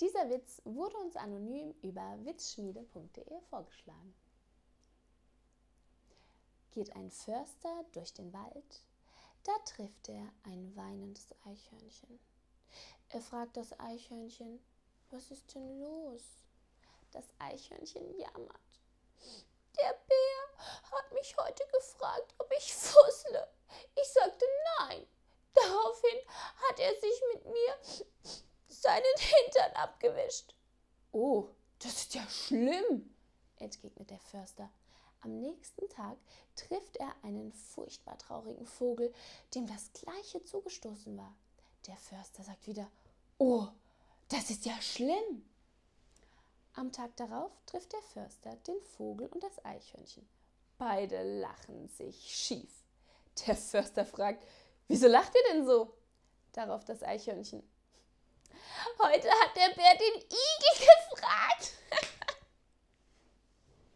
Dieser Witz wurde uns anonym über witzschmiede.de vorgeschlagen. Geht ein Förster durch den Wald, da trifft er ein weinendes Eichhörnchen. Er fragt das Eichhörnchen, was ist denn los? Das Eichhörnchen jammert. Der Bär hat mich heute gefragt, ob ich fussle. Ich sagte nein. Daraufhin hat er sich mit mir seinen Hintern abgewischt. Oh, das ist ja schlimm, entgegnet der Förster. Am nächsten Tag trifft er einen furchtbar traurigen Vogel, dem das gleiche zugestoßen war. Der Förster sagt wieder, Oh, das ist ja schlimm. Am Tag darauf trifft der Förster den Vogel und das Eichhörnchen. Beide lachen sich schief. Der Förster fragt, wieso lacht ihr denn so? Darauf das Eichhörnchen. Heute hat der Bär den